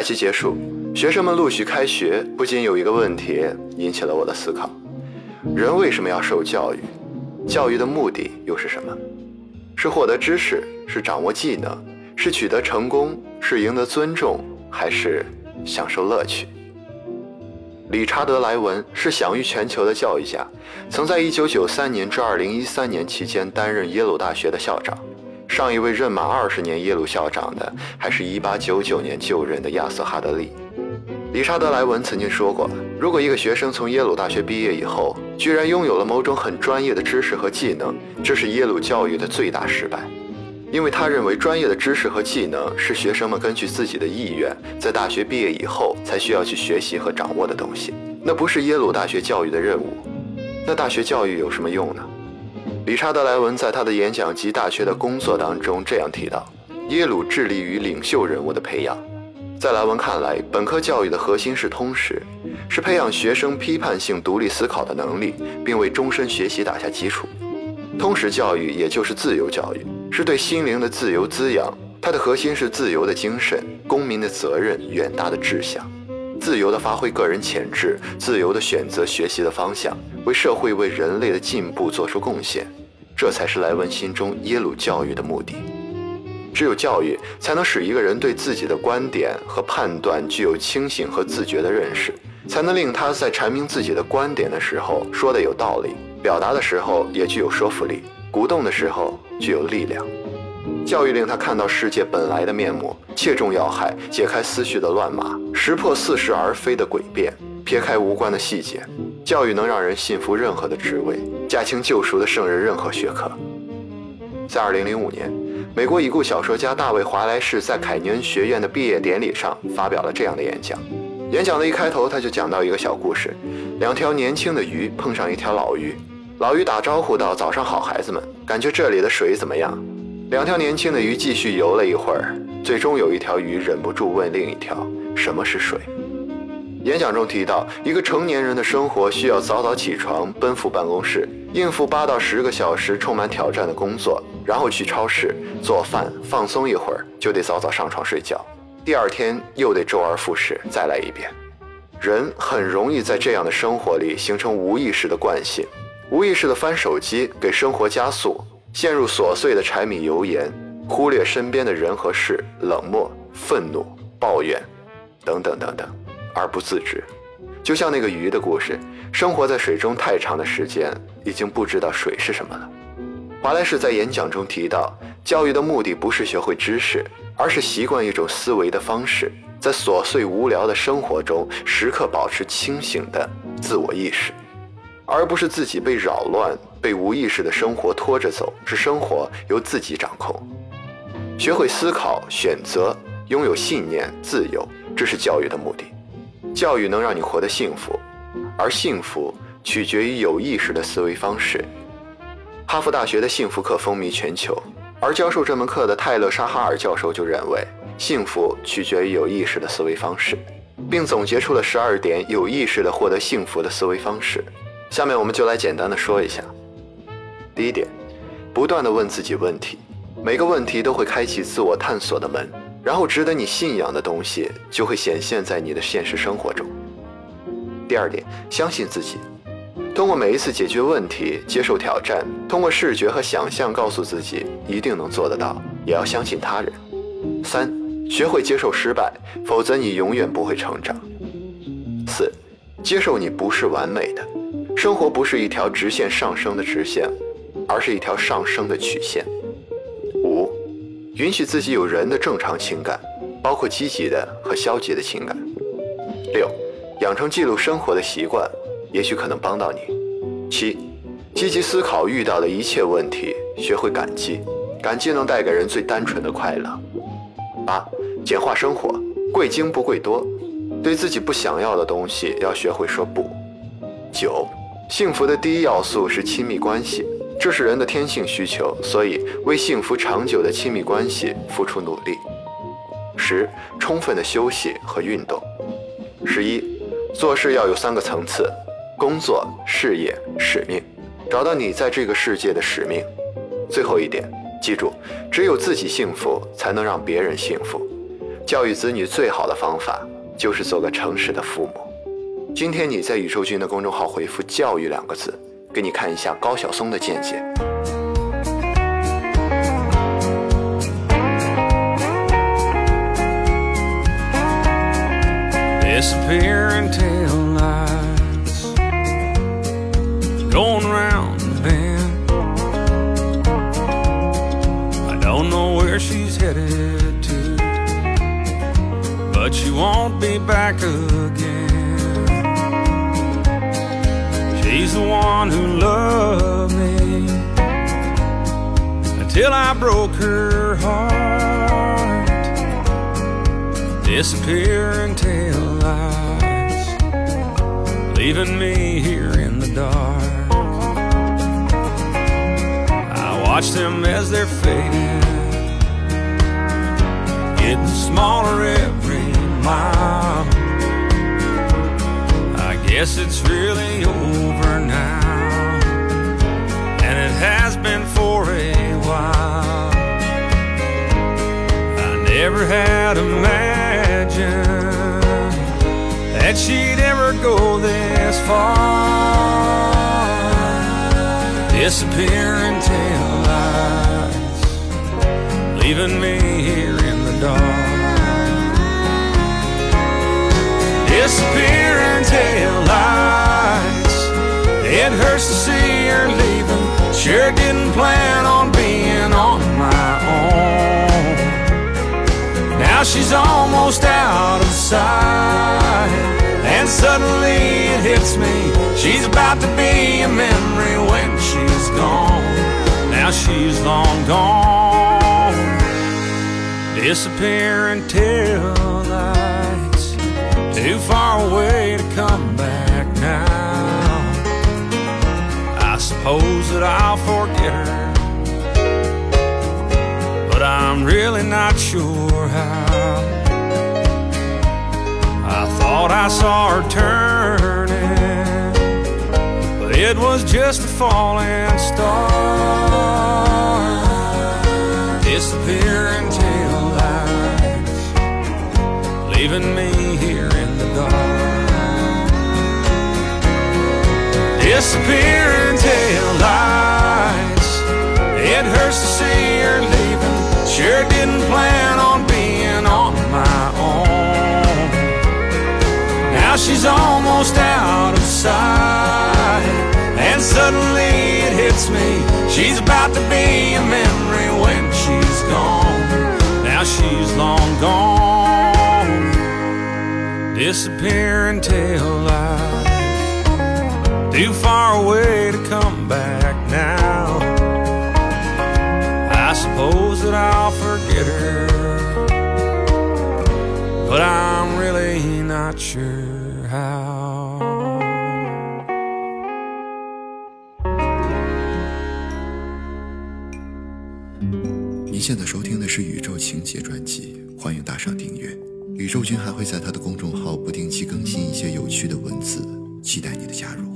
假期结束，学生们陆续开学，不仅有一个问题引起了我的思考：人为什么要受教育？教育的目的又是什么？是获得知识，是掌握技能，是取得成功，是赢得尊重，还是享受乐趣？理查德·莱文是享誉全球的教育家，曾在1993年至2013年期间担任耶鲁大学的校长。上一位任满二十年耶鲁校长的，还是一八九九年就任的亚瑟·哈德利。理查德·莱文曾经说过，如果一个学生从耶鲁大学毕业以后，居然拥有了某种很专业的知识和技能，这是耶鲁教育的最大失败。因为他认为，专业的知识和技能是学生们根据自己的意愿，在大学毕业以后才需要去学习和掌握的东西，那不是耶鲁大学教育的任务。那大学教育有什么用呢？理查德·莱文在他的演讲及大学的工作当中这样提到：耶鲁致力于领袖人物的培养。在莱文看来，本科教育的核心是通识，是培养学生批判性独立思考的能力，并为终身学习打下基础。通识教育也就是自由教育，是对心灵的自由滋养。它的核心是自由的精神、公民的责任、远大的志向，自由地发挥个人潜质，自由地选择学习的方向，为社会、为人类的进步做出贡献。这才是莱文心中耶鲁教育的目的。只有教育，才能使一个人对自己的观点和判断具有清醒和自觉的认识，才能令他在阐明自己的观点的时候说的有道理，表达的时候也具有说服力，鼓动的时候具有力量。教育令他看到世界本来的面目，切中要害，解开思绪的乱麻，识破似是而非的诡辩，撇开无关的细节。教育能让人信服任何的职位，驾轻就熟地胜任任何学科。在2005年，美国已故小说家大卫·华莱士在凯尼恩学院的毕业典礼上发表了这样的演讲。演讲的一开头，他就讲到一个小故事：两条年轻的鱼碰上一条老鱼，老鱼打招呼道：“早上好，孩子们，感觉这里的水怎么样？”两条年轻的鱼继续游了一会儿，最终有一条鱼忍不住问另一条：“什么是水？”演讲中提到，一个成年人的生活需要早早起床，奔赴办公室，应付八到十个小时充满挑战的工作，然后去超市做饭，放松一会儿，就得早早上床睡觉。第二天又得周而复始，再来一遍。人很容易在这样的生活里形成无意识的惯性，无意识的翻手机，给生活加速，陷入琐碎的柴米油盐，忽略身边的人和事，冷漠、愤怒、抱怨，等等等等。而不自知，就像那个鱼的故事，生活在水中太长的时间，已经不知道水是什么了。华莱士在演讲中提到，教育的目的不是学会知识，而是习惯一种思维的方式，在琐碎无聊的生活中时刻保持清醒的自我意识，而不是自己被扰乱、被无意识的生活拖着走，是生活由自己掌控。学会思考、选择，拥有信念、自由，这是教育的目的。教育能让你活得幸福，而幸福取决于有意识的思维方式。哈佛大学的幸福课风靡全球，而教授这门课的泰勒·沙哈尔教授就认为，幸福取决于有意识的思维方式，并总结出了十二点有意识的获得幸福的思维方式。下面我们就来简单的说一下。第一点，不断的问自己问题，每个问题都会开启自我探索的门。然后，值得你信仰的东西就会显现在你的现实生活中。第二点，相信自己，通过每一次解决问题、接受挑战，通过视觉和想象告诉自己一定能做得到，也要相信他人。三，学会接受失败，否则你永远不会成长。四，接受你不是完美的，生活不是一条直线上升的直线，而是一条上升的曲线。五允许自己有人的正常情感，包括积极的和消极的情感。六，养成记录生活的习惯，也许可能帮到你。七，积极思考遇到的一切问题，学会感激，感激能带给人最单纯的快乐。八，简化生活，贵精不贵多，对自己不想要的东西要学会说不。九，幸福的第一要素是亲密关系。这是人的天性需求，所以为幸福长久的亲密关系付出努力。十，充分的休息和运动。十一，做事要有三个层次：工作、事业、使命。找到你在这个世界的使命。最后一点，记住，只有自己幸福，才能让别人幸福。教育子女最好的方法就是做个诚实的父母。今天你在宇宙君的公众号回复“教育”两个字，给你看一下高晓松的见解。disappearing tail lights going round the bend. I don't know where she's headed to, but she won't be back the one who loved me until I broke her heart disappearing tail lights, leaving me here in the dark. I watch them as they're fading, getting smaller every mile. Guess it's really over now, and it has been for a while. I never had imagined that she'd ever go this far. Disappearing tail lights, leaving me here in the dark. She's almost out of sight. And suddenly it hits me. She's about to be a memory when she's gone. Now she's long gone. Disappearing tail lights. Too far away to come back now. I suppose that I'll forget her but I'm really not sure how. I thought I saw her turning, but it was just a falling star. Disappearing tail lights, leaving me here in the dark. Disappearing tail lights, it hurts to see Now she's almost out of sight, and suddenly it hits me. She's about to be a memory when she's gone. Now she's long gone, disappearing tail lights, too far away to come back now. I suppose that I'll forget her, but I'm really not sure how. 您现在收听的是《宇宙情节》专辑，欢迎打赏订阅。宇宙君还会在他的公众号不定期更新一些有趣的文字，期待你的加入。